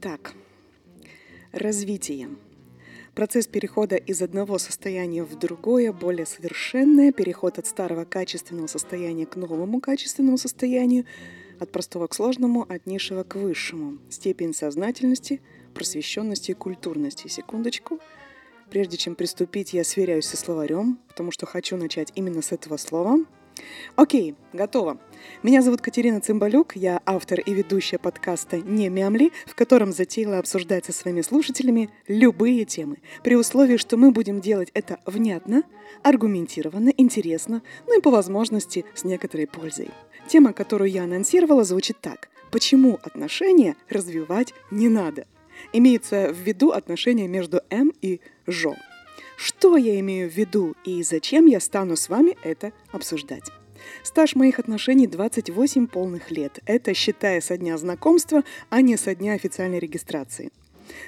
Итак, развитие. Процесс перехода из одного состояния в другое, более совершенное, переход от старого качественного состояния к новому качественному состоянию, от простого к сложному, от низшего к высшему. Степень сознательности, просвещенности и культурности. Секундочку. Прежде чем приступить, я сверяюсь со словарем, потому что хочу начать именно с этого слова. Окей, готово. Меня зовут Катерина Цымбалюк, я автор и ведущая подкаста «Не мямли», в котором затеяла обсуждать со своими слушателями любые темы, при условии, что мы будем делать это внятно, аргументированно, интересно, ну и по возможности с некоторой пользой. Тема, которую я анонсировала, звучит так. Почему отношения развивать не надо? Имеется в виду отношения между М и Жо. Что я имею в виду и зачем я стану с вами это обсуждать? Стаж моих отношений 28 полных лет. Это считая со дня знакомства, а не со дня официальной регистрации.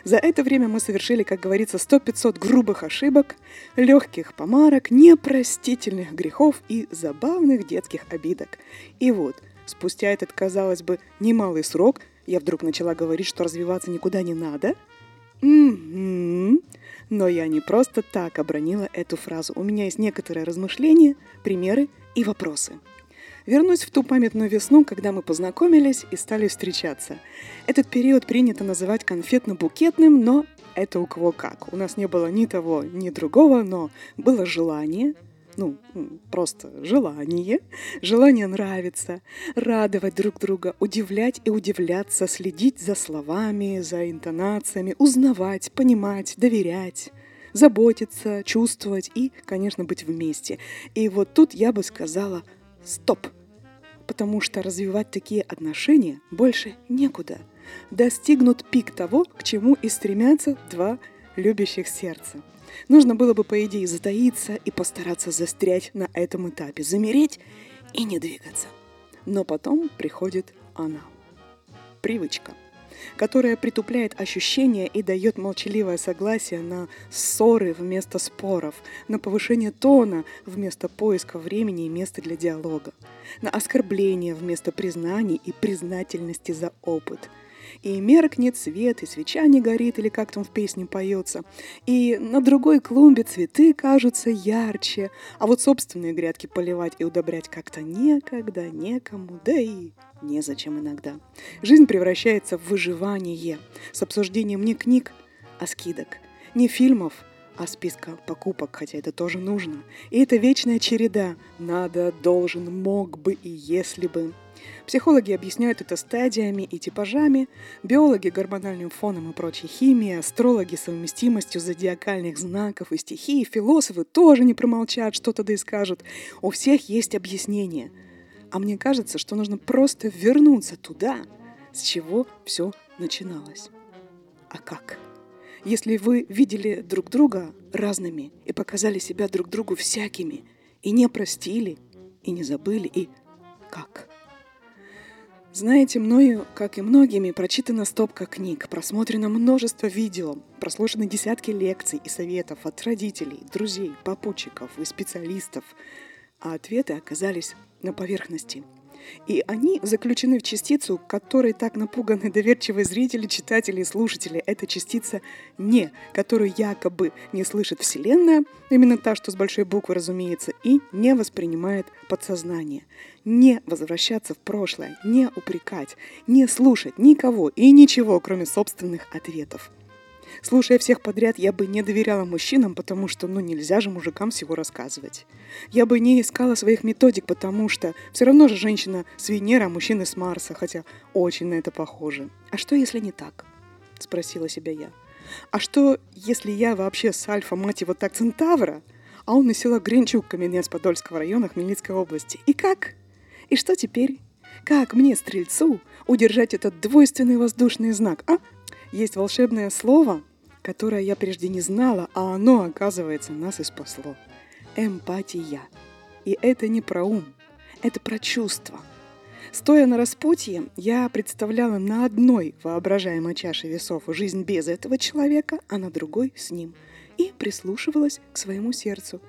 За это время мы совершили, как говорится, 100-500 грубых ошибок, легких помарок, непростительных грехов и забавных детских обидок. И вот, спустя этот, казалось бы, немалый срок, я вдруг начала говорить, что развиваться никуда не надо. М-м-м. Но я не просто так обронила эту фразу. У меня есть некоторые размышления, примеры и вопросы. Вернусь в ту памятную весну, когда мы познакомились и стали встречаться. Этот период принято называть конфетно-букетным, но это у кого как. У нас не было ни того, ни другого, но было желание, ну, просто желание, желание нравиться, радовать друг друга, удивлять и удивляться, следить за словами, за интонациями, узнавать, понимать, доверять заботиться, чувствовать и, конечно, быть вместе. И вот тут я бы сказала «стоп», потому что развивать такие отношения больше некуда. Достигнут пик того, к чему и стремятся два любящих сердца. Нужно было бы, по идее, затаиться и постараться застрять на этом этапе, замереть и не двигаться. Но потом приходит она. Привычка которая притупляет ощущения и дает молчаливое согласие на ссоры вместо споров, на повышение тона вместо поиска времени и места для диалога, на оскорбление вместо признаний и признательности за опыт – и меркнет свет, и свеча не горит, или как там в песне поется, и на другой клумбе цветы кажутся ярче, а вот собственные грядки поливать и удобрять как-то некогда, некому, да и незачем иногда. Жизнь превращается в выживание с обсуждением не книг, а скидок, не фильмов, а списка покупок, хотя это тоже нужно. И это вечная череда «надо», «должен», «мог бы» и «если бы». Психологи объясняют это стадиями и типажами, биологи – гормональным фоном и прочей химией, астрологи – совместимостью зодиакальных знаков и стихий, философы тоже не промолчат, что-то да и скажут. У всех есть объяснение – а мне кажется, что нужно просто вернуться туда, с чего все начиналось. А как? Если вы видели друг друга разными и показали себя друг другу всякими, и не простили, и не забыли, и как? Знаете, мною, как и многими, прочитана стопка книг, просмотрено множество видео, прослушаны десятки лекций и советов от родителей, друзей, попутчиков и специалистов, а ответы оказались на поверхности. И они заключены в частицу, которой так напуганы доверчивые зрители, читатели и слушатели. Это частица «не», которую якобы не слышит Вселенная, именно та, что с большой буквы, разумеется, и не воспринимает подсознание. Не возвращаться в прошлое, не упрекать, не слушать никого и ничего, кроме собственных ответов. Слушая всех подряд, я бы не доверяла мужчинам, потому что, ну, нельзя же мужикам всего рассказывать. Я бы не искала своих методик, потому что все равно же женщина с Венеры, а мужчина с Марса, хотя очень на это похоже. А что, если не так? Спросила себя я. А что, если я вообще с Альфа, мать его, так Центавра, а он из села Гринчук, Каменец-Подольского района Хмельницкой области? И как? И что теперь? Как мне, стрельцу, удержать этот двойственный воздушный знак, а? Есть волшебное слово, которое я прежде не знала, а оно, оказывается, нас и спасло. Эмпатия. И это не про ум, это про чувства. Стоя на распутье, я представляла на одной воображаемой чаше весов жизнь без этого человека, а на другой с ним. И прислушивалась к своему сердцу.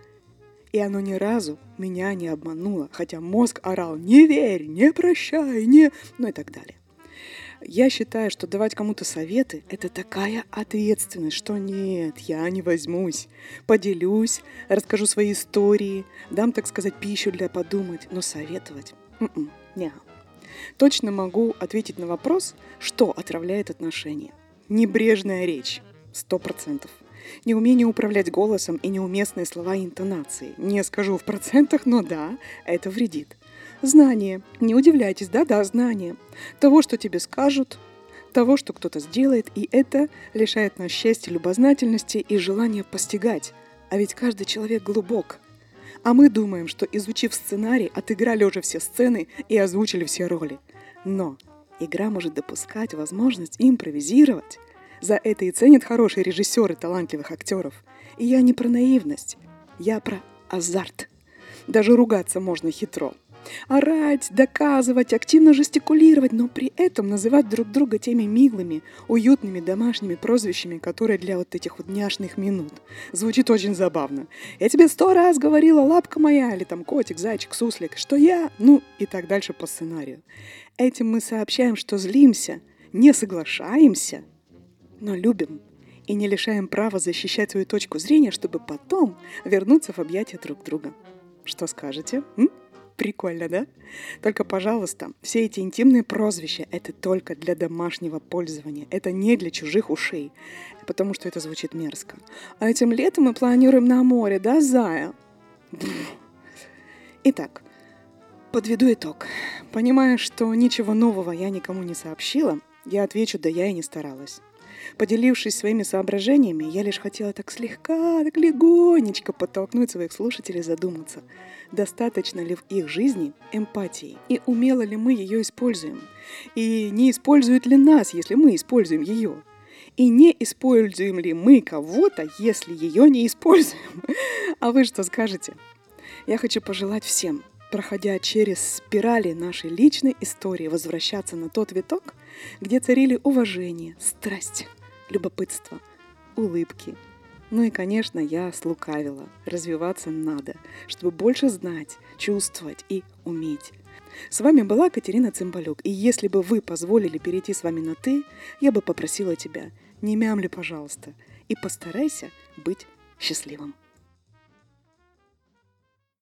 И оно ни разу меня не обмануло, хотя мозг орал «не верь, не прощай, не...» ну и так далее. Я считаю, что давать кому-то советы – это такая ответственность, что нет, я не возьмусь. Поделюсь, расскажу свои истории, дам, так сказать, пищу для подумать, но советовать м-м, не. Точно могу ответить на вопрос, что отравляет отношения. Небрежная речь. Сто процентов. Неумение управлять голосом и неуместные слова и интонации. Не скажу в процентах, но да, это вредит. Знание. Не удивляйтесь, да-да, знание. Того, что тебе скажут, того, что кто-то сделает, и это лишает нас счастья, любознательности и желания постигать. А ведь каждый человек глубок. А мы думаем, что изучив сценарий, отыграли уже все сцены и озвучили все роли. Но игра может допускать возможность импровизировать. За это и ценят хорошие режиссеры талантливых актеров. И я не про наивность, я про азарт. Даже ругаться можно хитро. Орать, доказывать, активно жестикулировать, но при этом называть друг друга теми милыми, уютными домашними прозвищами, которые для вот этих вот няшных минут. Звучит очень забавно. Я тебе сто раз говорила, лапка моя, или там котик, зайчик, суслик, что я, ну и так дальше по сценарию. Этим мы сообщаем, что злимся, не соглашаемся, но любим и не лишаем права защищать свою точку зрения, чтобы потом вернуться в объятия друг друга. Что скажете? М? Прикольно, да? Только, пожалуйста, все эти интимные прозвища — это только для домашнего пользования. Это не для чужих ушей, потому что это звучит мерзко. А этим летом мы планируем на море, да, Зая? Итак, подведу итог. Понимая, что ничего нового я никому не сообщила, я отвечу, да я и не старалась. Поделившись своими соображениями, я лишь хотела так слегка, так легонечко подтолкнуть своих слушателей задуматься, достаточно ли в их жизни эмпатии, и умело ли мы ее используем, и не используют ли нас, если мы используем ее, и не используем ли мы кого-то, если ее не используем. А вы что скажете? Я хочу пожелать всем, проходя через спирали нашей личной истории, возвращаться на тот виток, где царили уважение, страсть, любопытство, улыбки. Ну и, конечно, я слукавила. Развиваться надо, чтобы больше знать, чувствовать и уметь. С вами была Катерина Цымбалюк, и если бы вы позволили перейти с вами на «ты», я бы попросила тебя, не мямли, пожалуйста, и постарайся быть счастливым.